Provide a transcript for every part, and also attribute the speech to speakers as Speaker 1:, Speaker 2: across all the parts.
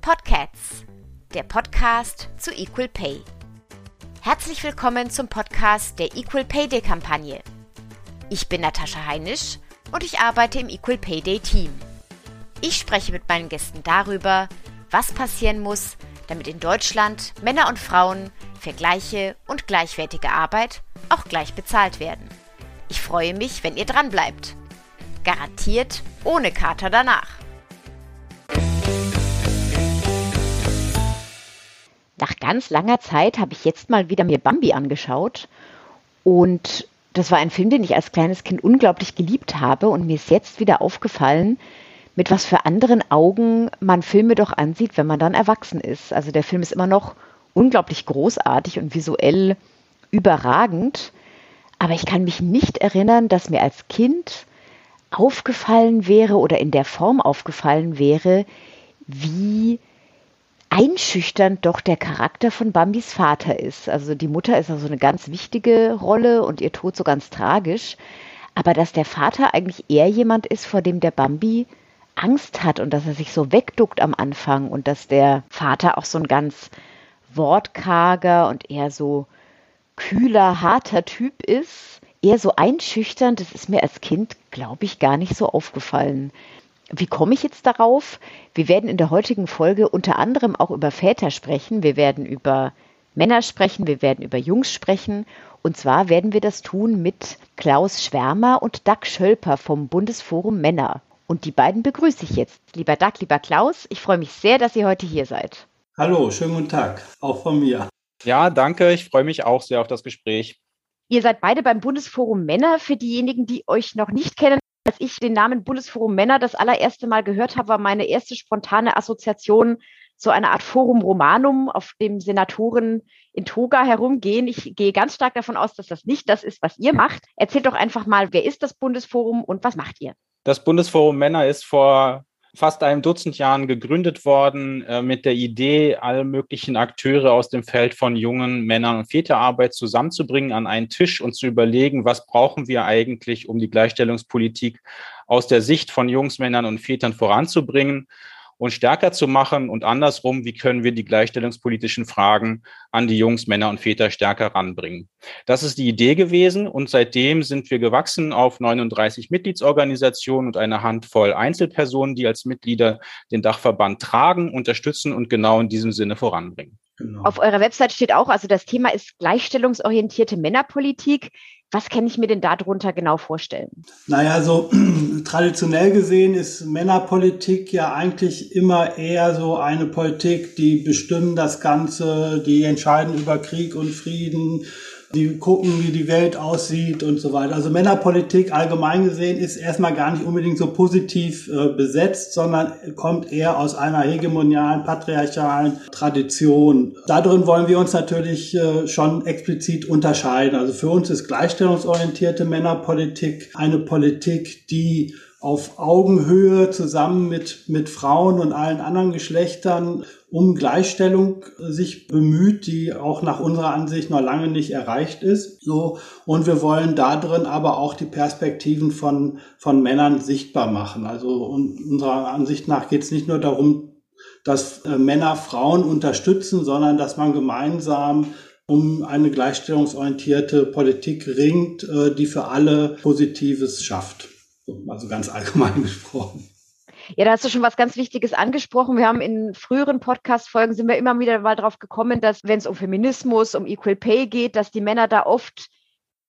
Speaker 1: Podcasts, der Podcast zu Equal Pay. Herzlich willkommen zum Podcast der Equal Pay Day Kampagne. Ich bin Natascha Heinisch und ich arbeite im Equal Pay Day Team. Ich spreche mit meinen Gästen darüber, was passieren muss, damit in Deutschland Männer und Frauen für gleiche und gleichwertige Arbeit auch gleich bezahlt werden. Ich freue mich, wenn ihr dran bleibt. Garantiert ohne Kater danach.
Speaker 2: Nach ganz langer Zeit habe ich jetzt mal wieder mir Bambi angeschaut und das war ein Film, den ich als kleines Kind unglaublich geliebt habe und mir ist jetzt wieder aufgefallen, mit was für anderen Augen man Filme doch ansieht, wenn man dann erwachsen ist. Also der Film ist immer noch unglaublich großartig und visuell überragend, aber ich kann mich nicht erinnern, dass mir als Kind aufgefallen wäre oder in der Form aufgefallen wäre, wie einschüchternd doch der Charakter von Bambis Vater ist. Also die Mutter ist also eine ganz wichtige Rolle und ihr Tod so ganz tragisch. Aber dass der Vater eigentlich eher jemand ist, vor dem der Bambi Angst hat und dass er sich so wegduckt am Anfang und dass der Vater auch so ein ganz wortkarger und eher so kühler, harter Typ ist, eher so einschüchternd, das ist mir als Kind, glaube ich, gar nicht so aufgefallen. Wie komme ich jetzt darauf? Wir werden in der heutigen Folge unter anderem auch über Väter sprechen. Wir werden über Männer sprechen, wir werden über Jungs sprechen. Und zwar werden wir das tun mit Klaus Schwärmer und Doug Schölper vom Bundesforum Männer. Und die beiden begrüße ich jetzt. Lieber Doug, lieber Klaus, ich freue mich sehr, dass ihr heute hier seid.
Speaker 3: Hallo, schönen guten Tag, auch von mir.
Speaker 4: Ja, danke, ich freue mich auch sehr auf das Gespräch.
Speaker 2: Ihr seid beide beim Bundesforum Männer. Für diejenigen, die euch noch nicht kennen, als ich den Namen Bundesforum Männer das allererste Mal gehört habe, war meine erste spontane Assoziation so eine Art Forum Romanum, auf dem Senatoren in Toga herumgehen. Ich gehe ganz stark davon aus, dass das nicht das ist, was ihr macht. Erzählt doch einfach mal, wer ist das Bundesforum und was macht ihr?
Speaker 4: Das Bundesforum Männer ist vor fast einem Dutzend Jahren gegründet worden äh, mit der Idee, alle möglichen Akteure aus dem Feld von jungen Männern und Väterarbeit zusammenzubringen an einen Tisch und zu überlegen, was brauchen wir eigentlich, um die Gleichstellungspolitik aus der Sicht von Jungs, Männern und Vätern voranzubringen und stärker zu machen und andersrum, wie können wir die gleichstellungspolitischen Fragen an die Jungs, Männer und Väter stärker ranbringen. Das ist die Idee gewesen und seitdem sind wir gewachsen auf 39 Mitgliedsorganisationen und eine Handvoll Einzelpersonen, die als Mitglieder den Dachverband tragen, unterstützen und genau in diesem Sinne voranbringen.
Speaker 2: Genau. Auf eurer Website steht auch, also das Thema ist gleichstellungsorientierte Männerpolitik. Was kann ich mir denn darunter genau vorstellen?
Speaker 3: Naja, so traditionell gesehen ist Männerpolitik ja eigentlich immer eher so eine Politik, die bestimmen das Ganze, die entscheiden über Krieg und Frieden, die gucken, wie die Welt aussieht und so weiter. Also Männerpolitik allgemein gesehen ist erstmal gar nicht unbedingt so positiv äh, besetzt, sondern kommt eher aus einer hegemonialen, patriarchalen Tradition. Darin wollen wir uns natürlich äh, schon explizit unterscheiden. Also für uns ist gleichstellungsorientierte Männerpolitik eine Politik, die auf Augenhöhe zusammen mit, mit Frauen und allen anderen Geschlechtern um Gleichstellung sich bemüht, die auch nach unserer Ansicht noch lange nicht erreicht ist. So. Und wir wollen da drin aber auch die Perspektiven von, von Männern sichtbar machen. Also unserer Ansicht nach geht es nicht nur darum, dass äh, Männer Frauen unterstützen, sondern dass man gemeinsam um eine gleichstellungsorientierte Politik ringt, äh, die für alle Positives schafft. Also ganz allgemein gesprochen.
Speaker 2: Ja, da hast du schon was ganz Wichtiges angesprochen. Wir haben in früheren Podcast-Folgen sind wir immer wieder mal drauf gekommen, dass wenn es um Feminismus, um Equal Pay geht, dass die Männer da oft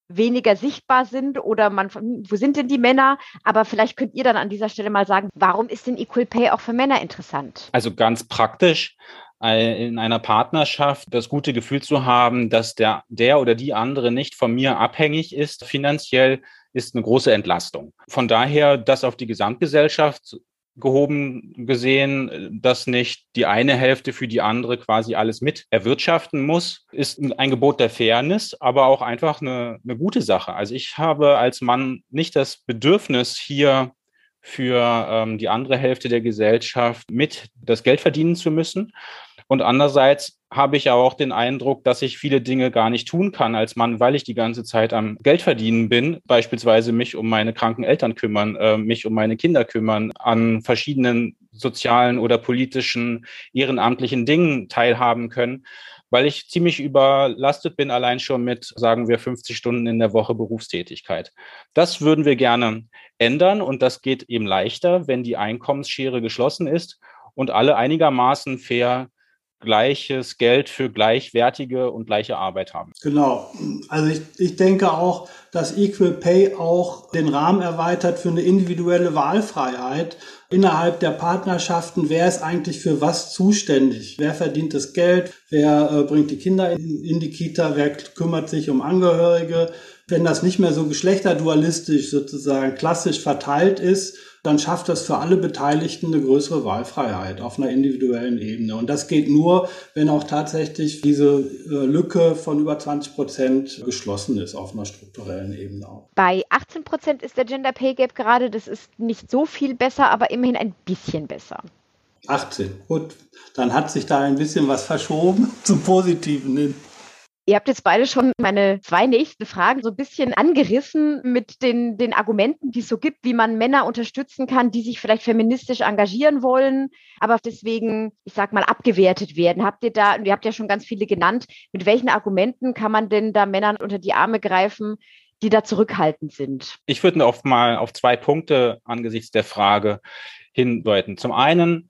Speaker 2: weniger sichtbar sind oder man, wo sind denn die Männer? Aber vielleicht könnt ihr dann an dieser Stelle mal sagen, warum ist denn Equal Pay auch für Männer interessant?
Speaker 4: Also ganz praktisch äh, in einer Partnerschaft das gute Gefühl zu haben, dass der, der oder die andere nicht von mir abhängig ist finanziell, ist eine große Entlastung. Von daher, das auf die Gesamtgesellschaft gehoben gesehen, dass nicht die eine Hälfte für die andere quasi alles mit erwirtschaften muss, ist ein Gebot der Fairness, aber auch einfach eine, eine gute Sache. Also ich habe als Mann nicht das Bedürfnis, hier für ähm, die andere Hälfte der Gesellschaft mit das Geld verdienen zu müssen, Und andererseits habe ich auch den Eindruck, dass ich viele Dinge gar nicht tun kann als Mann, weil ich die ganze Zeit am Geldverdienen bin, beispielsweise mich um meine kranken Eltern kümmern, äh, mich um meine Kinder kümmern, an verschiedenen sozialen oder politischen ehrenamtlichen Dingen teilhaben können, weil ich ziemlich überlastet bin, allein schon mit, sagen wir, 50 Stunden in der Woche Berufstätigkeit. Das würden wir gerne ändern und das geht eben leichter, wenn die Einkommensschere geschlossen ist und alle einigermaßen fair gleiches Geld für gleichwertige und gleiche Arbeit haben.
Speaker 3: Genau. Also ich, ich denke auch, dass Equal Pay auch den Rahmen erweitert für eine individuelle Wahlfreiheit innerhalb der Partnerschaften. Wer ist eigentlich für was zuständig? Wer verdient das Geld? Wer äh, bringt die Kinder in, in die Kita? Wer kümmert sich um Angehörige? Wenn das nicht mehr so geschlechterdualistisch sozusagen klassisch verteilt ist, dann schafft das für alle Beteiligten eine größere Wahlfreiheit auf einer individuellen Ebene. Und das geht nur, wenn auch tatsächlich diese äh, Lücke von über 20 Prozent geschlossen ist auf einer strukturellen Ebene auch.
Speaker 2: Bei 18 Prozent ist der Gender Pay Gap gerade, das ist nicht so viel besser, aber immerhin ein bisschen besser.
Speaker 3: 18, gut. Dann hat sich da ein bisschen was verschoben zum Positiven hin.
Speaker 2: Ihr habt jetzt beide schon meine zwei nächsten Fragen so ein bisschen angerissen mit den, den Argumenten, die es so gibt, wie man Männer unterstützen kann, die sich vielleicht feministisch engagieren wollen, aber deswegen, ich sag mal, abgewertet werden. Habt ihr da, und ihr habt ja schon ganz viele genannt, mit welchen Argumenten kann man denn da Männern unter die Arme greifen, die da zurückhaltend sind?
Speaker 4: Ich würde oft mal auf zwei Punkte angesichts der Frage hindeuten. Zum einen,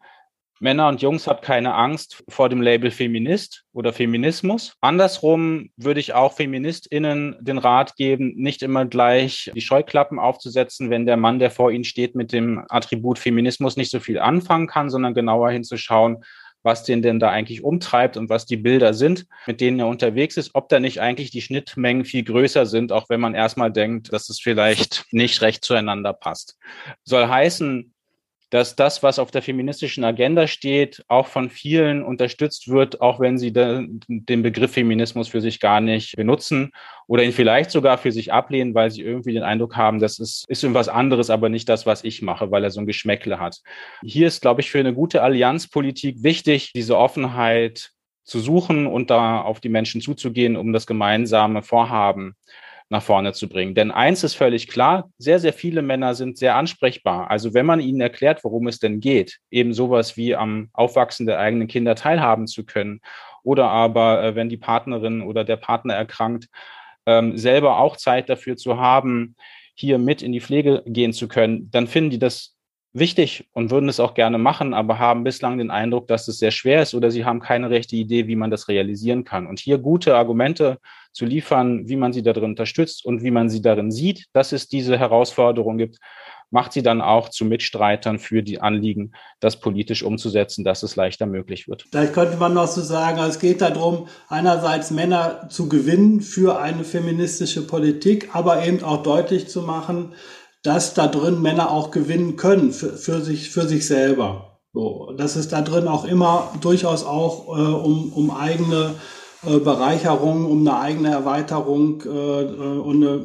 Speaker 4: Männer und Jungs habt keine Angst vor dem Label Feminist oder Feminismus. Andersrum würde ich auch FeministInnen den Rat geben, nicht immer gleich die Scheuklappen aufzusetzen, wenn der Mann, der vor ihnen steht, mit dem Attribut Feminismus nicht so viel anfangen kann, sondern genauer hinzuschauen, was den denn da eigentlich umtreibt und was die Bilder sind, mit denen er unterwegs ist, ob da nicht eigentlich die Schnittmengen viel größer sind, auch wenn man erstmal denkt, dass es vielleicht nicht recht zueinander passt. Soll heißen, dass das, was auf der feministischen Agenda steht, auch von vielen unterstützt wird, auch wenn sie den Begriff Feminismus für sich gar nicht benutzen oder ihn vielleicht sogar für sich ablehnen, weil sie irgendwie den Eindruck haben, das ist, ist irgendwas anderes, aber nicht das, was ich mache, weil er so ein Geschmäckle hat. Hier ist, glaube ich, für eine gute Allianzpolitik wichtig, diese Offenheit zu suchen und da auf die Menschen zuzugehen, um das gemeinsame Vorhaben nach vorne zu bringen. Denn eins ist völlig klar, sehr, sehr viele Männer sind sehr ansprechbar. Also wenn man ihnen erklärt, worum es denn geht, eben sowas wie am Aufwachsen der eigenen Kinder teilhaben zu können oder aber, äh, wenn die Partnerin oder der Partner erkrankt, ähm, selber auch Zeit dafür zu haben, hier mit in die Pflege gehen zu können, dann finden die das wichtig und würden es auch gerne machen, aber haben bislang den Eindruck, dass es sehr schwer ist oder sie haben keine rechte Idee, wie man das realisieren kann. Und hier gute Argumente zu liefern, wie man sie darin unterstützt und wie man sie darin sieht, dass es diese Herausforderung gibt, macht sie dann auch zu Mitstreitern für die Anliegen, das politisch umzusetzen, dass es leichter möglich wird.
Speaker 3: Vielleicht könnte man noch so sagen, also es geht darum, einerseits Männer zu gewinnen für eine feministische Politik, aber eben auch deutlich zu machen, dass da drin Männer auch gewinnen können für, für sich, für sich selber. So, dass es da drin auch immer durchaus auch äh, um, um eigene äh, Bereicherung, um eine eigene Erweiterung äh, äh, und eine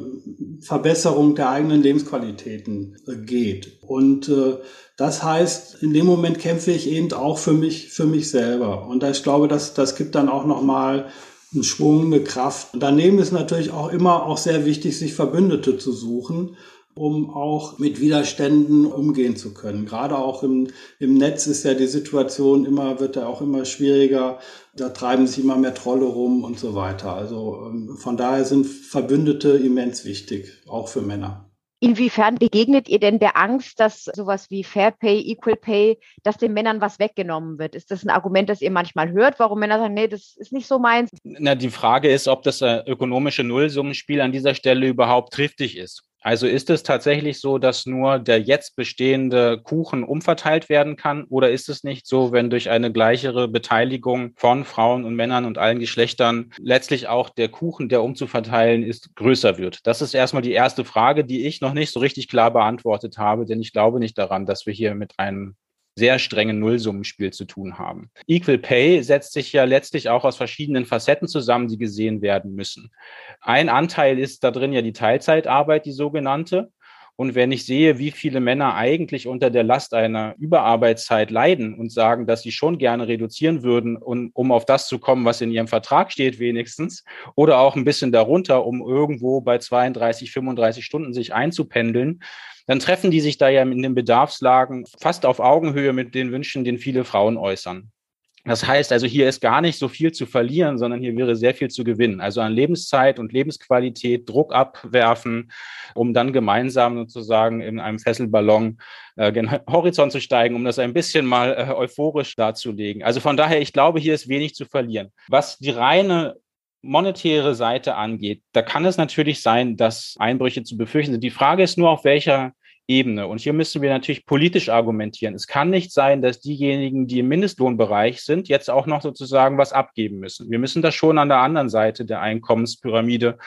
Speaker 3: Verbesserung der eigenen Lebensqualitäten geht. Und das heißt, in dem Moment kämpfe ich eben auch für mich, für mich selber. Und ich glaube, das, das gibt dann auch nochmal einen Schwung, eine Kraft. daneben ist natürlich auch immer auch sehr wichtig, sich Verbündete zu suchen um auch mit Widerständen umgehen zu können. Gerade auch im, im Netz ist ja die Situation immer, wird ja auch immer schwieriger. Da treiben sich immer mehr Trolle rum und so weiter. Also ähm, von daher sind Verbündete immens wichtig, auch für Männer.
Speaker 2: Inwiefern begegnet ihr denn der Angst, dass sowas wie Fair Pay, Equal Pay, dass den Männern was weggenommen wird? Ist das ein Argument, das ihr manchmal hört, warum Männer sagen, nee, das ist nicht so meins?
Speaker 4: Na, die Frage ist, ob das äh, ökonomische Nullsummenspiel an dieser Stelle überhaupt triftig ist. Also ist es tatsächlich so, dass nur der jetzt bestehende Kuchen umverteilt werden kann? Oder ist es nicht so, wenn durch eine gleichere Beteiligung von Frauen und Männern und allen Geschlechtern letztlich auch der Kuchen, der umzuverteilen ist, größer wird? Das ist erstmal die erste Frage, die ich noch nicht so richtig klar beantwortet habe, denn ich glaube nicht daran, dass wir hier mit einem sehr strengen Nullsummenspiel zu tun haben. Equal Pay setzt sich ja letztlich auch aus verschiedenen Facetten zusammen, die gesehen werden müssen. Ein Anteil ist da drin ja die Teilzeitarbeit, die sogenannte. Und wenn ich sehe, wie viele Männer eigentlich unter der Last einer Überarbeitszeit leiden und sagen, dass sie schon gerne reduzieren würden, um, um auf das zu kommen, was in ihrem Vertrag steht, wenigstens, oder auch ein bisschen darunter, um irgendwo bei 32, 35 Stunden sich einzupendeln, dann treffen die sich da ja in den Bedarfslagen fast auf Augenhöhe mit den Wünschen, den viele Frauen äußern. Das heißt also, hier ist gar nicht so viel zu verlieren, sondern hier wäre sehr viel zu gewinnen. Also an Lebenszeit und Lebensqualität Druck abwerfen, um dann gemeinsam sozusagen in einem Fesselballon äh, den Horizont zu steigen, um das ein bisschen mal äh, euphorisch darzulegen. Also von daher, ich glaube, hier ist wenig zu verlieren. Was die reine monetäre Seite angeht, da kann es natürlich sein, dass Einbrüche zu befürchten sind. Die Frage ist nur, auf welcher Ebene. Und hier müssen wir natürlich politisch argumentieren. Es kann nicht sein, dass diejenigen, die im Mindestlohnbereich sind, jetzt auch noch sozusagen was abgeben müssen. Wir müssen das schon an der anderen Seite der Einkommenspyramide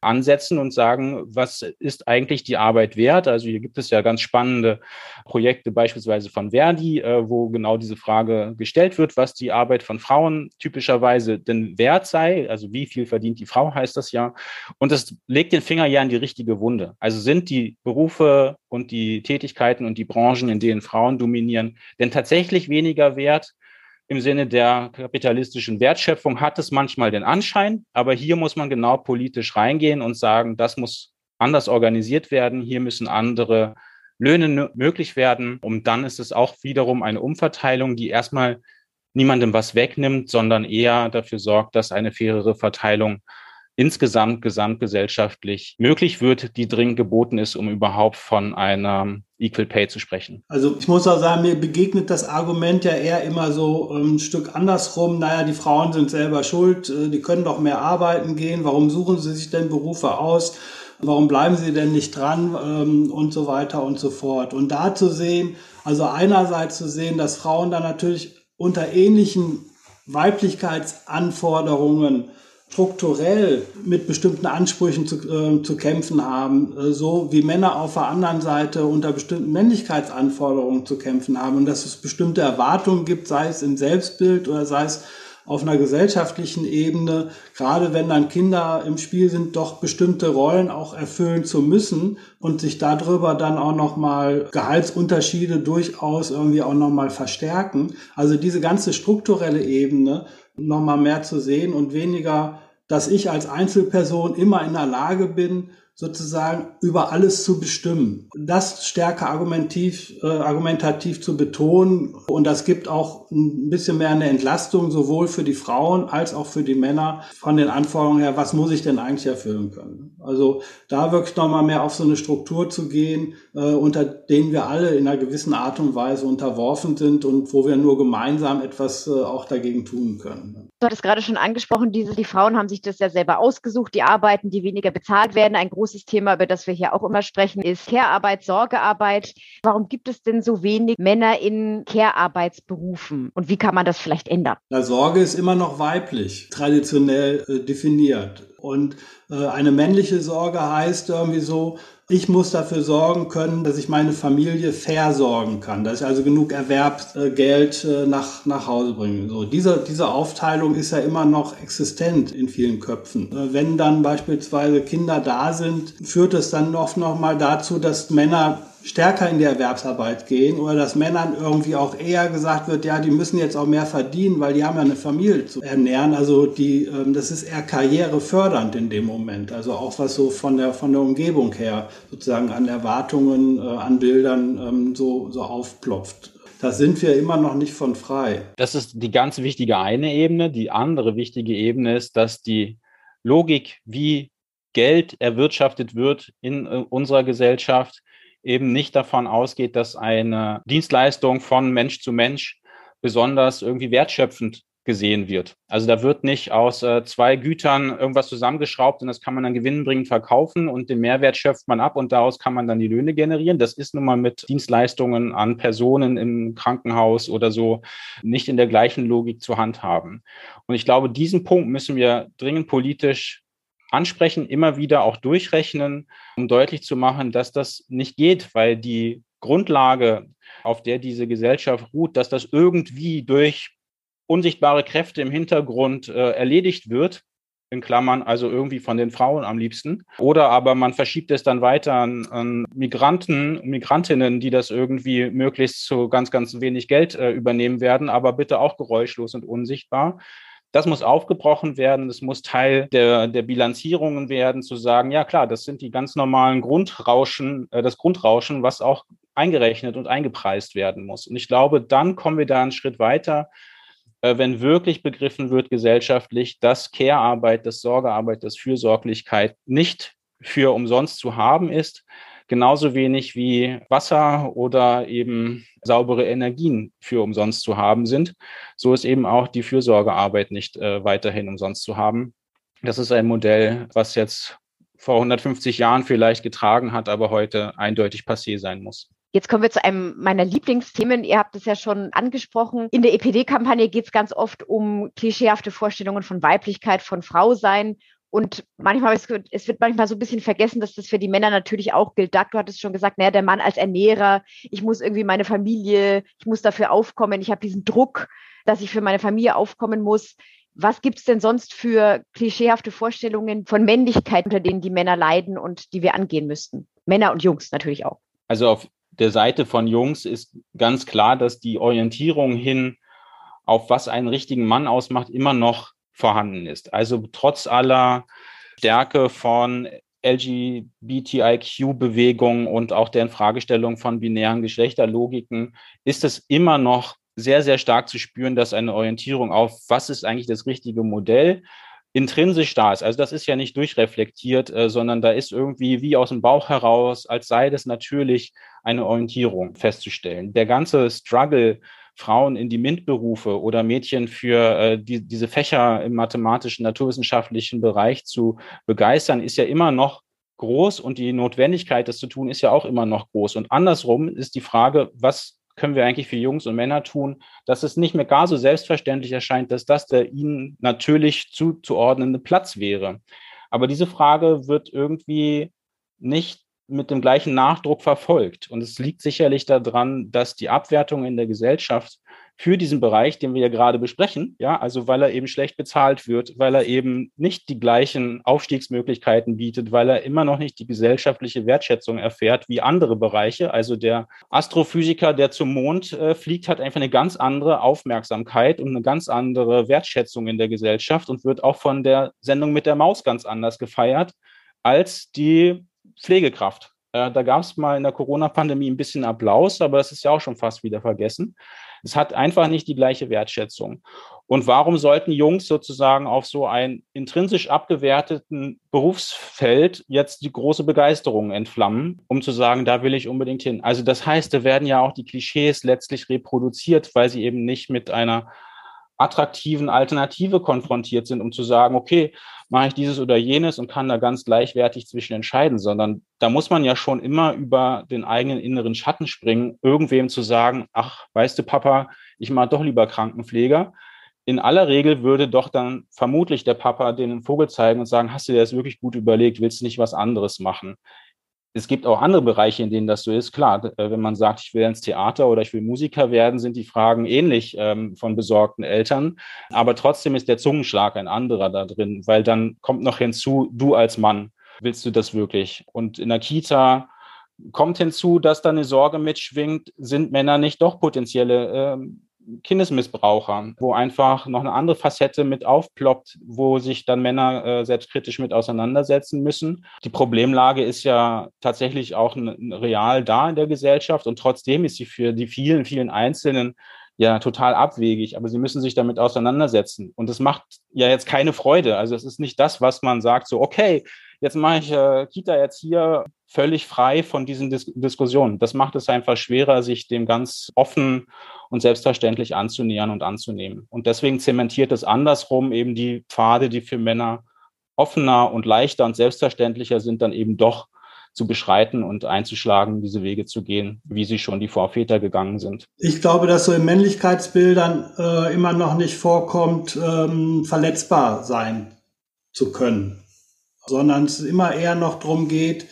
Speaker 4: ansetzen und sagen, was ist eigentlich die Arbeit wert? Also hier gibt es ja ganz spannende Projekte, beispielsweise von Verdi, äh, wo genau diese Frage gestellt wird, was die Arbeit von Frauen typischerweise denn wert sei. Also wie viel verdient die Frau, heißt das ja. Und das legt den Finger ja in die richtige Wunde. Also sind die Berufe und die Tätigkeiten und die Branchen, in denen Frauen dominieren, denn tatsächlich weniger wert im Sinne der kapitalistischen Wertschöpfung hat es manchmal den Anschein, aber hier muss man genau politisch reingehen und sagen, das muss anders organisiert werden, hier müssen andere Löhne möglich werden und dann ist es auch wiederum eine Umverteilung, die erstmal niemandem was wegnimmt, sondern eher dafür sorgt, dass eine fairere Verteilung insgesamt gesamtgesellschaftlich möglich wird, die dringend geboten ist, um überhaupt von einer Equal Pay zu sprechen.
Speaker 3: Also ich muss auch sagen, mir begegnet das Argument ja eher immer so ähm, ein Stück andersrum. Naja, die Frauen sind selber schuld, äh, die können doch mehr arbeiten gehen. Warum suchen sie sich denn Berufe aus? Warum bleiben sie denn nicht dran? Ähm, und so weiter und so fort. Und da zu sehen, also einerseits zu sehen, dass Frauen da natürlich unter ähnlichen Weiblichkeitsanforderungen strukturell mit bestimmten Ansprüchen zu, äh, zu kämpfen haben, äh, so wie Männer auf der anderen Seite unter bestimmten Männlichkeitsanforderungen zu kämpfen haben und dass es bestimmte Erwartungen gibt, sei es im Selbstbild oder sei es auf einer gesellschaftlichen Ebene, gerade wenn dann Kinder im Spiel sind, doch bestimmte Rollen auch erfüllen zu müssen und sich darüber dann auch nochmal Gehaltsunterschiede durchaus irgendwie auch nochmal verstärken. Also diese ganze strukturelle Ebene nochmal mehr zu sehen und weniger, dass ich als Einzelperson immer in der Lage bin, sozusagen über alles zu bestimmen. Das stärker argumentativ, äh, argumentativ zu betonen. Und das gibt auch ein bisschen mehr eine Entlastung, sowohl für die Frauen als auch für die Männer von den Anforderungen her, was muss ich denn eigentlich erfüllen können. Also da wirklich nochmal mehr auf so eine Struktur zu gehen, äh, unter denen wir alle in einer gewissen Art und Weise unterworfen sind und wo wir nur gemeinsam etwas äh, auch dagegen tun können.
Speaker 2: Du hattest gerade schon angesprochen, diese, die Frauen haben sich das ja selber ausgesucht, die arbeiten, die weniger bezahlt werden. Ein großes Thema, über das wir hier auch immer sprechen, ist Care-Arbeit, Sorgearbeit. Warum gibt es denn so wenig Männer in Care-Arbeitsberufen? Und wie kann man das vielleicht ändern?
Speaker 3: Na, Sorge ist immer noch weiblich, traditionell äh, definiert. Und äh, eine männliche Sorge heißt irgendwie so, ich muss dafür sorgen können, dass ich meine Familie versorgen kann, dass ich also genug Erwerbsgeld äh, nach, nach Hause bringe. So, diese, diese Aufteilung ist ja immer noch existent in vielen Köpfen. Äh, wenn dann beispielsweise Kinder da sind, führt es dann oft noch mal dazu, dass Männer stärker in die Erwerbsarbeit gehen oder dass Männern irgendwie auch eher gesagt wird, ja, die müssen jetzt auch mehr verdienen, weil die haben ja eine Familie zu ernähren. Also die, ähm, das ist eher karrierefördernd in dem Moment. Also auch was so von der, von der Umgebung her sozusagen an Erwartungen, äh, an Bildern ähm, so, so aufplopft. Da sind wir immer noch nicht von frei.
Speaker 4: Das ist die ganz wichtige eine Ebene. Die andere wichtige Ebene ist, dass die Logik, wie Geld erwirtschaftet wird in äh, unserer Gesellschaft, eben nicht davon ausgeht, dass eine Dienstleistung von Mensch zu Mensch besonders irgendwie wertschöpfend gesehen wird. Also da wird nicht aus äh, zwei Gütern irgendwas zusammengeschraubt und das kann man dann gewinnbringend verkaufen und den Mehrwert schöpft man ab und daraus kann man dann die Löhne generieren. Das ist nun mal mit Dienstleistungen an Personen im Krankenhaus oder so nicht in der gleichen Logik zu handhaben. Und ich glaube, diesen Punkt müssen wir dringend politisch ansprechen, immer wieder auch durchrechnen, um deutlich zu machen, dass das nicht geht, weil die Grundlage, auf der diese Gesellschaft ruht, dass das irgendwie durch unsichtbare Kräfte im Hintergrund äh, erledigt wird, in Klammern, also irgendwie von den Frauen am liebsten. Oder aber man verschiebt es dann weiter an, an Migranten, Migrantinnen, die das irgendwie möglichst zu ganz, ganz wenig Geld äh, übernehmen werden, aber bitte auch geräuschlos und unsichtbar. Das muss aufgebrochen werden. Das muss Teil der, der Bilanzierungen werden, zu sagen, ja klar, das sind die ganz normalen Grundrauschen, äh, das Grundrauschen, was auch eingerechnet und eingepreist werden muss. Und ich glaube, dann kommen wir da einen Schritt weiter, äh, wenn wirklich begriffen wird gesellschaftlich, dass Care-Arbeit, dass Sorgearbeit, dass Fürsorglichkeit nicht für umsonst zu haben ist, genauso wenig wie Wasser oder eben saubere Energien für umsonst zu haben sind. So ist eben auch die Fürsorgearbeit nicht äh, weiterhin umsonst zu haben. Das ist ein Modell, was jetzt vor 150 Jahren vielleicht getragen hat, aber heute eindeutig passé sein muss.
Speaker 2: Jetzt kommen wir zu einem meiner Lieblingsthemen. Ihr habt es ja schon angesprochen. In der EPD-Kampagne geht es ganz oft um klischeehafte Vorstellungen von Weiblichkeit, von Frau sein. Und manchmal, es wird, manchmal so ein bisschen vergessen, dass das für die Männer natürlich auch gilt. Doug, du hattest schon gesagt, naja, der Mann als Ernährer, ich muss irgendwie meine Familie, ich muss dafür aufkommen, ich habe diesen Druck, dass ich für meine Familie aufkommen muss. Was gibt es denn sonst für klischeehafte Vorstellungen von Männlichkeit, unter denen die Männer leiden und die wir angehen müssten? Männer und Jungs natürlich auch.
Speaker 4: Also auf der Seite von Jungs ist ganz klar, dass die Orientierung hin auf was einen richtigen Mann ausmacht, immer noch vorhanden ist. Also trotz aller Stärke von LGBTIQ-Bewegungen und auch deren Fragestellung von binären Geschlechterlogiken ist es immer noch sehr, sehr stark zu spüren, dass eine Orientierung auf, was ist eigentlich das richtige Modell, intrinsisch da ist. Also das ist ja nicht durchreflektiert, äh, sondern da ist irgendwie wie aus dem Bauch heraus, als sei das natürlich eine Orientierung festzustellen. Der ganze Struggle, Frauen in die MINT-Berufe oder Mädchen für äh, die, diese Fächer im mathematischen, naturwissenschaftlichen Bereich zu begeistern, ist ja immer noch groß und die Notwendigkeit, das zu tun, ist ja auch immer noch groß. Und andersrum ist die Frage, was können wir eigentlich für Jungs und Männer tun, dass es nicht mehr gar so selbstverständlich erscheint, dass das der ihnen natürlich zuzuordnende Platz wäre. Aber diese Frage wird irgendwie nicht mit dem gleichen Nachdruck verfolgt. Und es liegt sicherlich daran, dass die Abwertung in der Gesellschaft für diesen Bereich, den wir ja gerade besprechen, ja, also weil er eben schlecht bezahlt wird, weil er eben nicht die gleichen Aufstiegsmöglichkeiten bietet, weil er immer noch nicht die gesellschaftliche Wertschätzung erfährt wie andere Bereiche. Also der Astrophysiker, der zum Mond äh, fliegt, hat einfach eine ganz andere Aufmerksamkeit und eine ganz andere Wertschätzung in der Gesellschaft und wird auch von der Sendung mit der Maus ganz anders gefeiert als die Pflegekraft. Äh, da gab es mal in der Corona-Pandemie ein bisschen Applaus, aber das ist ja auch schon fast wieder vergessen. Es hat einfach nicht die gleiche Wertschätzung. Und warum sollten Jungs sozusagen auf so ein intrinsisch abgewerteten Berufsfeld jetzt die große Begeisterung entflammen, um zu sagen, da will ich unbedingt hin? Also das heißt, da werden ja auch die Klischees letztlich reproduziert, weil sie eben nicht mit einer attraktiven Alternative konfrontiert sind, um zu sagen, okay, mache ich dieses oder jenes und kann da ganz gleichwertig zwischen entscheiden, sondern da muss man ja schon immer über den eigenen inneren Schatten springen, irgendwem zu sagen, ach, weißt du, Papa, ich mache doch lieber Krankenpfleger. In aller Regel würde doch dann vermutlich der Papa den Vogel zeigen und sagen, hast du dir das wirklich gut überlegt, willst du nicht was anderes machen? Es gibt auch andere Bereiche, in denen das so ist. Klar, äh, wenn man sagt, ich will ins Theater oder ich will Musiker werden, sind die Fragen ähnlich ähm, von besorgten Eltern. Aber trotzdem ist der Zungenschlag ein anderer da drin, weil dann kommt noch hinzu, du als Mann, willst du das wirklich? Und in der Kita kommt hinzu, dass da eine Sorge mitschwingt, sind Männer nicht doch potenzielle ähm, Kindesmissbraucher, wo einfach noch eine andere Facette mit aufploppt, wo sich dann Männer äh, selbstkritisch mit auseinandersetzen müssen. Die Problemlage ist ja tatsächlich auch real da in der Gesellschaft und trotzdem ist sie für die vielen, vielen Einzelnen ja total abwegig, aber sie müssen sich damit auseinandersetzen. Und das macht ja jetzt keine Freude. Also es ist nicht das, was man sagt, so, okay, jetzt mache ich äh, Kita jetzt hier völlig frei von diesen Dis Diskussionen. Das macht es einfach schwerer, sich dem ganz offen und selbstverständlich anzunähern und anzunehmen. Und deswegen zementiert es andersrum eben die Pfade, die für Männer offener und leichter und selbstverständlicher sind, dann eben doch zu beschreiten und einzuschlagen, diese Wege zu gehen, wie sie schon die Vorväter gegangen sind.
Speaker 3: Ich glaube, dass so in Männlichkeitsbildern äh, immer noch nicht vorkommt, ähm, verletzbar sein zu können, sondern es immer eher noch darum geht,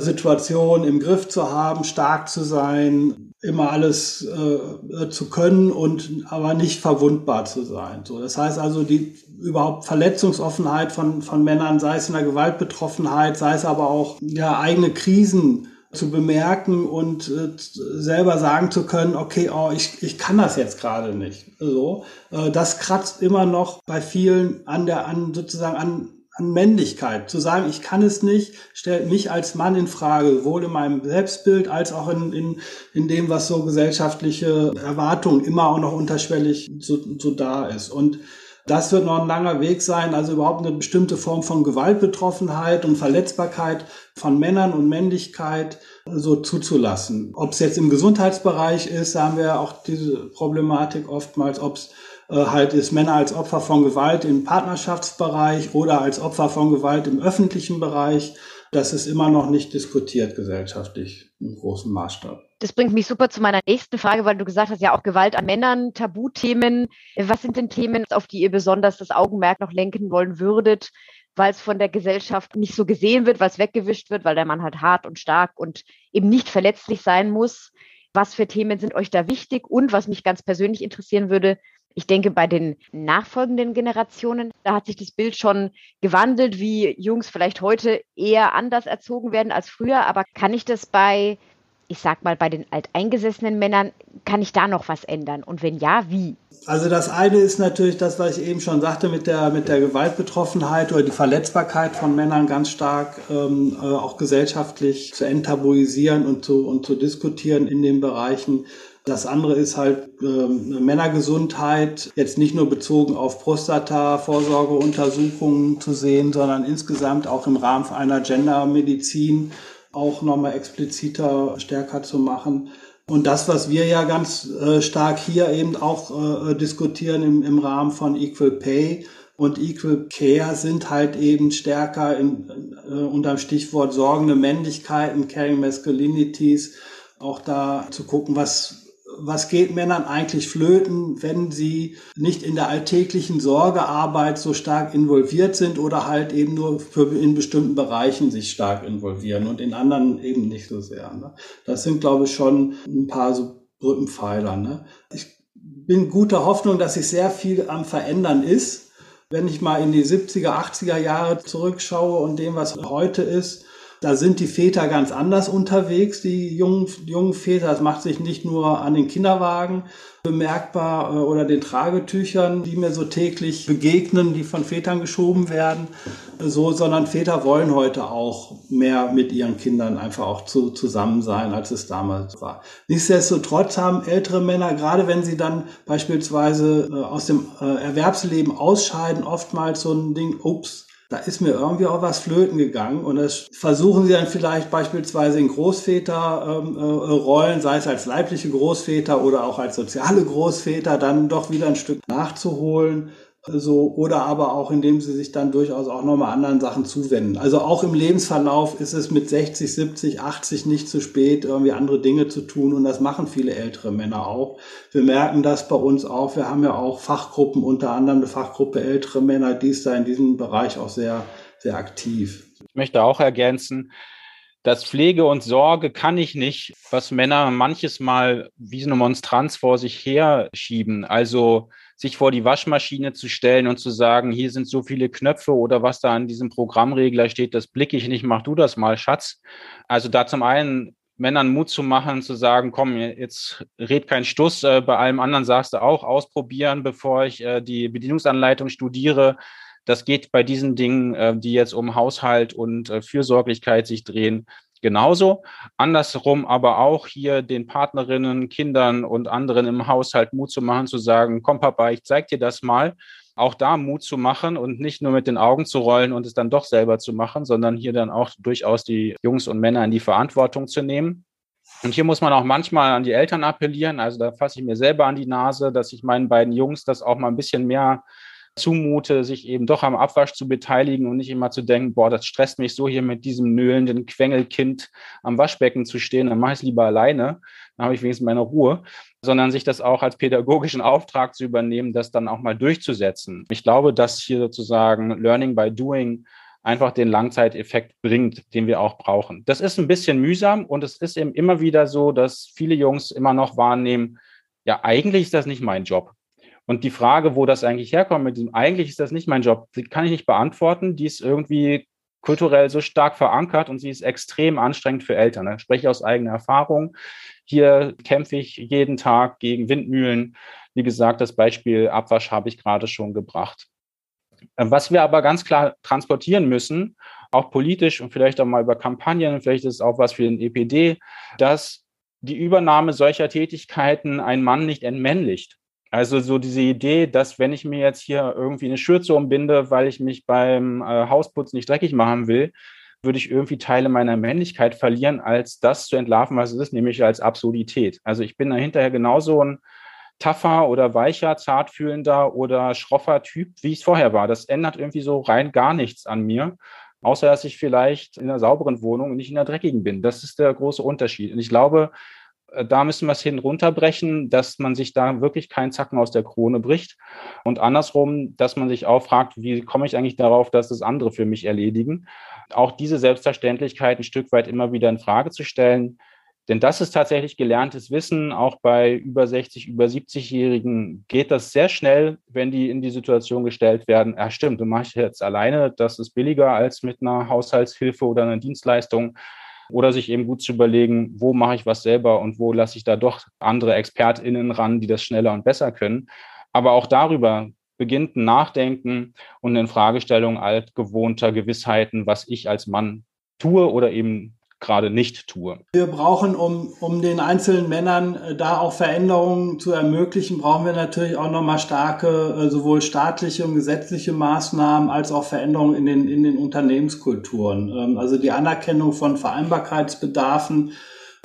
Speaker 3: Situation im Griff zu haben, stark zu sein, immer alles äh, zu können und aber nicht verwundbar zu sein. So, das heißt also die überhaupt Verletzungsoffenheit von von Männern, sei es in der Gewaltbetroffenheit, sei es aber auch ja eigene Krisen zu bemerken und äh, selber sagen zu können, okay, oh, ich, ich kann das jetzt gerade nicht. So, äh, das kratzt immer noch bei vielen an der an sozusagen an an Männlichkeit. Zu sagen, ich kann es nicht, stellt mich als Mann in Frage, sowohl in meinem Selbstbild als auch in, in, in dem, was so gesellschaftliche Erwartungen immer auch noch unterschwellig so, so da ist. Und das wird noch ein langer Weg sein, also überhaupt eine bestimmte Form von Gewaltbetroffenheit und Verletzbarkeit von Männern und Männlichkeit so zuzulassen. Ob es jetzt im Gesundheitsbereich ist, da haben wir auch diese Problematik oftmals, ob es halt ist Männer als Opfer von Gewalt im Partnerschaftsbereich oder als Opfer von Gewalt im öffentlichen Bereich. Das ist immer noch nicht diskutiert gesellschaftlich im großen Maßstab.
Speaker 2: Das bringt mich super zu meiner nächsten Frage, weil du gesagt hast, ja auch Gewalt an Männern, Tabuthemen. Was sind denn Themen, auf die ihr besonders das Augenmerk noch lenken wollen würdet, weil es von der Gesellschaft nicht so gesehen wird, weil es weggewischt wird, weil der Mann halt hart und stark und eben nicht verletzlich sein muss? Was für Themen sind euch da wichtig? Und was mich ganz persönlich interessieren würde, ich denke, bei den nachfolgenden Generationen, da hat sich das Bild schon gewandelt, wie Jungs vielleicht heute eher anders erzogen werden als früher. Aber kann ich das bei, ich sag mal, bei den alteingesessenen Männern, kann ich da noch was ändern? Und wenn ja, wie?
Speaker 3: Also das eine ist natürlich das, was ich eben schon sagte, mit der, mit der Gewaltbetroffenheit oder die Verletzbarkeit von Männern ganz stark ähm, äh, auch gesellschaftlich zu enttabuisieren und zu, und zu diskutieren in den Bereichen. Das andere ist halt äh, Männergesundheit, jetzt nicht nur bezogen auf Prostata-Vorsorgeuntersuchungen zu sehen, sondern insgesamt auch im Rahmen einer Gendermedizin auch nochmal expliziter, stärker zu machen. Und das, was wir ja ganz äh, stark hier eben auch äh, diskutieren im, im Rahmen von Equal Pay, und Equal Care sind halt eben stärker in, äh, unter dem Stichwort sorgende Männlichkeiten, Caring Masculinities, auch da zu gucken, was, was geht Männern eigentlich flöten, wenn sie nicht in der alltäglichen Sorgearbeit so stark involviert sind oder halt eben nur für in bestimmten Bereichen sich stark involvieren und in anderen eben nicht so sehr. Ne? Das sind, glaube ich, schon ein paar so Brückenpfeiler. Ne? Ich bin guter Hoffnung, dass sich sehr viel am Verändern ist. Wenn ich mal in die 70er, 80er Jahre zurückschaue und dem, was heute ist, da sind die Väter ganz anders unterwegs, die jungen, jungen Väter. Das macht sich nicht nur an den Kinderwagen bemerkbar äh, oder den Tragetüchern, die mir so täglich begegnen, die von Vätern geschoben werden, so, sondern Väter wollen heute auch mehr mit ihren Kindern einfach auch zu, zusammen sein, als es damals war. Nichtsdestotrotz haben ältere Männer, gerade wenn sie dann beispielsweise äh, aus dem äh, Erwerbsleben ausscheiden, oftmals so ein Ding, ups, da ist mir irgendwie auch was flöten gegangen. Und das versuchen sie dann vielleicht beispielsweise in Großväterrollen, ähm, äh, sei es als leibliche Großväter oder auch als soziale Großväter, dann doch wieder ein Stück nachzuholen so, oder aber auch, indem sie sich dann durchaus auch nochmal anderen Sachen zuwenden. Also auch im Lebensverlauf ist es mit 60, 70, 80 nicht zu spät, irgendwie andere Dinge zu tun. Und das machen viele ältere Männer auch. Wir merken das bei uns auch. Wir haben ja auch Fachgruppen, unter anderem eine Fachgruppe ältere Männer, die ist da in diesem Bereich auch sehr, sehr aktiv.
Speaker 4: Ich möchte auch ergänzen, dass Pflege und Sorge kann ich nicht, was Männer manches Mal wie so eine Monstranz vor sich her schieben. Also sich vor die Waschmaschine zu stellen und zu sagen, hier sind so viele Knöpfe oder was da an diesem Programmregler steht, das blicke ich nicht, mach du das mal, Schatz. Also da zum einen Männern Mut zu machen, zu sagen, komm, jetzt red kein Stuss, äh, bei allem anderen sagst du auch, ausprobieren, bevor ich äh, die Bedienungsanleitung studiere. Das geht bei diesen Dingen, äh, die jetzt um Haushalt und Fürsorglichkeit sich drehen, genauso. Andersrum aber auch hier den Partnerinnen, Kindern und anderen im Haushalt Mut zu machen, zu sagen, komm Papa, ich zeig dir das mal. Auch da Mut zu machen und nicht nur mit den Augen zu rollen und es dann doch selber zu machen, sondern hier dann auch durchaus die Jungs und Männer in die Verantwortung zu nehmen. Und hier muss man auch manchmal an die Eltern appellieren. Also da fasse ich mir selber an die Nase, dass ich meinen beiden Jungs das auch mal ein bisschen mehr zumute, sich eben doch am Abwasch zu beteiligen und nicht immer zu denken, boah, das stresst mich so hier mit diesem nöhlenden Quengelkind am Waschbecken zu stehen, dann mache ich es lieber alleine, dann habe ich wenigstens meine Ruhe, sondern sich das auch als pädagogischen Auftrag zu übernehmen, das dann auch mal durchzusetzen. Ich glaube, dass hier sozusagen Learning by Doing einfach den Langzeiteffekt bringt, den wir auch brauchen. Das ist ein bisschen mühsam und es ist eben immer wieder so, dass viele Jungs immer noch wahrnehmen, ja, eigentlich ist das nicht mein Job. Und die Frage, wo das eigentlich herkommt, mit diesem, eigentlich ist das nicht mein Job, die kann ich nicht beantworten. Die ist irgendwie kulturell so stark verankert und sie ist extrem anstrengend für Eltern. Ich spreche aus eigener Erfahrung. Hier kämpfe ich jeden Tag gegen Windmühlen. Wie gesagt, das Beispiel Abwasch habe ich gerade schon gebracht. Was wir aber ganz klar transportieren müssen, auch politisch und vielleicht auch mal über Kampagnen, vielleicht ist es auch was für den EPD, dass die Übernahme solcher Tätigkeiten einen Mann nicht entmännlicht. Also so diese Idee, dass wenn ich mir jetzt hier irgendwie eine Schürze umbinde, weil ich mich beim äh, Hausputz nicht dreckig machen will, würde ich irgendwie Teile meiner Männlichkeit verlieren, als das zu entlarven, was es ist, nämlich als Absurdität. Also ich bin da hinterher genauso ein tougher oder weicher, zartfühlender oder schroffer Typ, wie ich es vorher war. Das ändert irgendwie so rein gar nichts an mir, außer dass ich vielleicht in einer sauberen Wohnung und nicht in einer dreckigen bin. Das ist der große Unterschied. Und ich glaube, da müssen wir es hin runterbrechen, dass man sich da wirklich keinen Zacken aus der Krone bricht. Und andersrum, dass man sich auch fragt, wie komme ich eigentlich darauf, dass das andere für mich erledigen? Auch diese Selbstverständlichkeit ein Stück weit immer wieder in Frage zu stellen. Denn das ist tatsächlich gelerntes Wissen. Auch bei über 60, über 70-Jährigen geht das sehr schnell, wenn die in die Situation gestellt werden, ja stimmt, du machst jetzt alleine, das ist billiger als mit einer Haushaltshilfe oder einer Dienstleistung. Oder sich eben gut zu überlegen, wo mache ich was selber und wo lasse ich da doch andere ExpertInnen ran, die das schneller und besser können. Aber auch darüber beginnt ein Nachdenken und eine Fragestellung altgewohnter Gewissheiten, was ich als Mann tue oder eben gerade nicht tue.
Speaker 3: Wir brauchen, um, um den einzelnen Männern äh, da auch Veränderungen zu ermöglichen, brauchen wir natürlich auch nochmal starke, äh, sowohl staatliche und gesetzliche Maßnahmen als auch Veränderungen in den, in den Unternehmenskulturen. Ähm, also die Anerkennung von Vereinbarkeitsbedarfen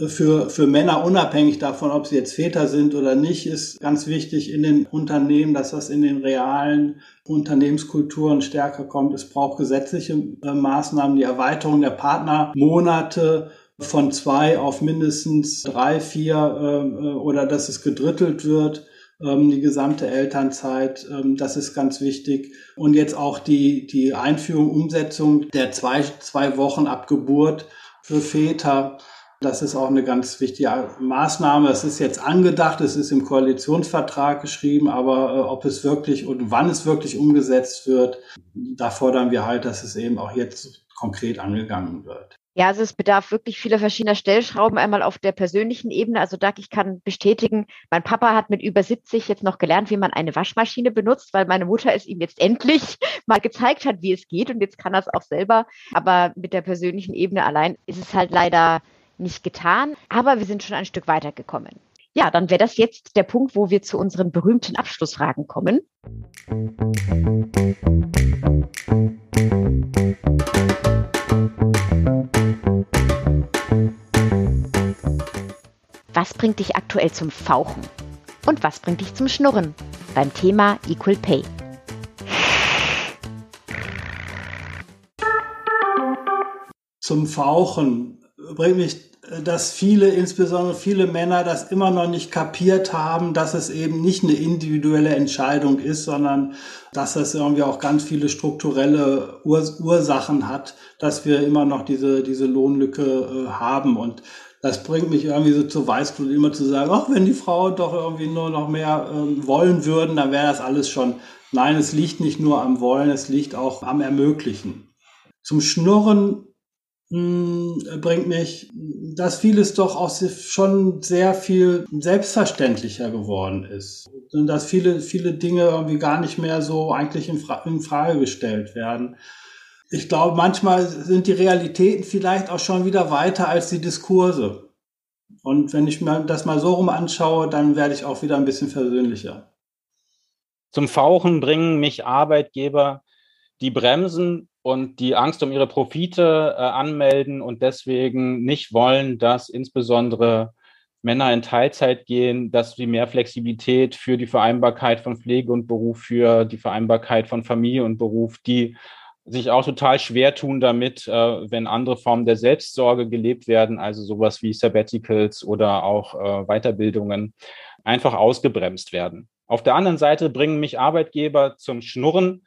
Speaker 3: für, für Männer unabhängig davon, ob sie jetzt Väter sind oder nicht, ist ganz wichtig in den Unternehmen, dass das in den realen Unternehmenskulturen stärker kommt. Es braucht gesetzliche äh, Maßnahmen, die Erweiterung der Partnermonate von zwei auf mindestens drei, vier äh, oder dass es gedrittelt wird ähm, die gesamte Elternzeit, ähm, das ist ganz wichtig. Und jetzt auch die, die Einführung, Umsetzung der zwei, zwei Wochen ab Geburt für Väter. Das ist auch eine ganz wichtige Maßnahme. Es ist jetzt angedacht, es ist im Koalitionsvertrag geschrieben, aber äh, ob es wirklich und wann es wirklich umgesetzt wird, da fordern wir halt, dass es eben auch jetzt konkret angegangen wird.
Speaker 2: Ja, also es bedarf wirklich vieler verschiedener Stellschrauben. Einmal auf der persönlichen Ebene. Also Doug, ich kann bestätigen, mein Papa hat mit über 70 jetzt noch gelernt, wie man eine Waschmaschine benutzt, weil meine Mutter es ihm jetzt endlich mal gezeigt hat, wie es geht. Und jetzt kann er es auch selber. Aber mit der persönlichen Ebene allein ist es halt leider nicht getan, aber wir sind schon ein Stück weitergekommen. Ja, dann wäre das jetzt der Punkt, wo wir zu unseren berühmten Abschlussfragen kommen. Was bringt dich aktuell zum Fauchen? Und was bringt dich zum Schnurren? Beim Thema Equal Pay.
Speaker 3: Zum Fauchen bringt mich dass viele, insbesondere viele Männer, das immer noch nicht kapiert haben, dass es eben nicht eine individuelle Entscheidung ist, sondern dass es irgendwie auch ganz viele strukturelle Urs Ursachen hat, dass wir immer noch diese, diese Lohnlücke äh, haben. Und das bringt mich irgendwie so zur Weißglut, immer zu sagen, ach, wenn die Frauen doch irgendwie nur noch mehr ähm, wollen würden, dann wäre das alles schon. Nein, es liegt nicht nur am Wollen, es liegt auch am Ermöglichen. Zum Schnurren bringt mich, dass vieles doch auch schon sehr viel selbstverständlicher geworden ist. Und dass viele, viele Dinge irgendwie gar nicht mehr so eigentlich in, Fra in Frage gestellt werden. Ich glaube, manchmal sind die Realitäten vielleicht auch schon wieder weiter als die Diskurse. Und wenn ich mir das mal so rum anschaue, dann werde ich auch wieder ein bisschen versöhnlicher.
Speaker 4: Zum Fauchen bringen mich Arbeitgeber, die bremsen und die Angst um ihre Profite äh, anmelden und deswegen nicht wollen, dass insbesondere Männer in Teilzeit gehen, dass sie mehr Flexibilität für die Vereinbarkeit von Pflege und Beruf, für die Vereinbarkeit von Familie und Beruf, die sich auch total schwer tun damit, äh, wenn andere Formen der Selbstsorge gelebt werden, also sowas wie Sabbaticals oder auch äh, Weiterbildungen, einfach ausgebremst werden. Auf der anderen Seite bringen mich Arbeitgeber zum Schnurren,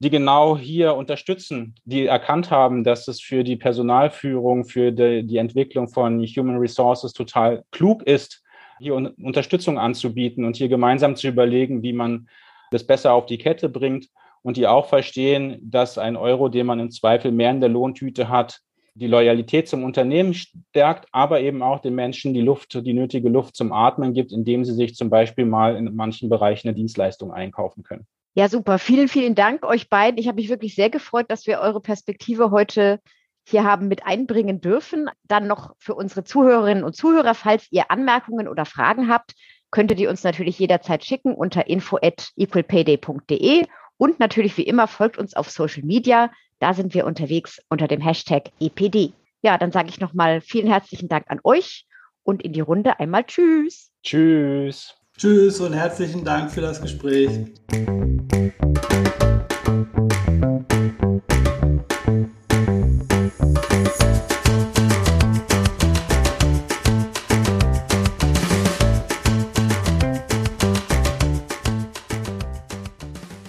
Speaker 4: die genau hier unterstützen, die erkannt haben, dass es für die Personalführung, für die, die Entwicklung von Human Resources total klug ist, hier Unterstützung anzubieten und hier gemeinsam zu überlegen, wie man das besser auf die Kette bringt und die auch verstehen, dass ein Euro, den man im Zweifel mehr in der Lohntüte hat, die Loyalität zum Unternehmen stärkt, aber eben auch den Menschen die Luft, die nötige Luft zum Atmen gibt, indem sie sich zum Beispiel mal in manchen Bereichen eine Dienstleistung einkaufen können.
Speaker 2: Ja, super. Vielen, vielen Dank euch beiden. Ich habe mich wirklich sehr gefreut, dass wir eure Perspektive heute hier haben mit einbringen dürfen. Dann noch für unsere Zuhörerinnen und Zuhörer, falls ihr Anmerkungen oder Fragen habt, könntet ihr uns natürlich jederzeit schicken unter info at equalpayday.de und natürlich wie immer folgt uns auf Social Media. Da sind wir unterwegs unter dem Hashtag EPD. Ja, dann sage ich nochmal vielen herzlichen Dank an euch und in die Runde einmal Tschüss.
Speaker 4: Tschüss.
Speaker 3: Tschüss und herzlichen Dank für das Gespräch.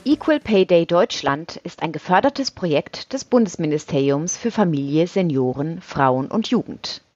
Speaker 2: Equal Pay Day Deutschland ist ein gefördertes Projekt des Bundesministeriums für Familie, Senioren, Frauen und Jugend.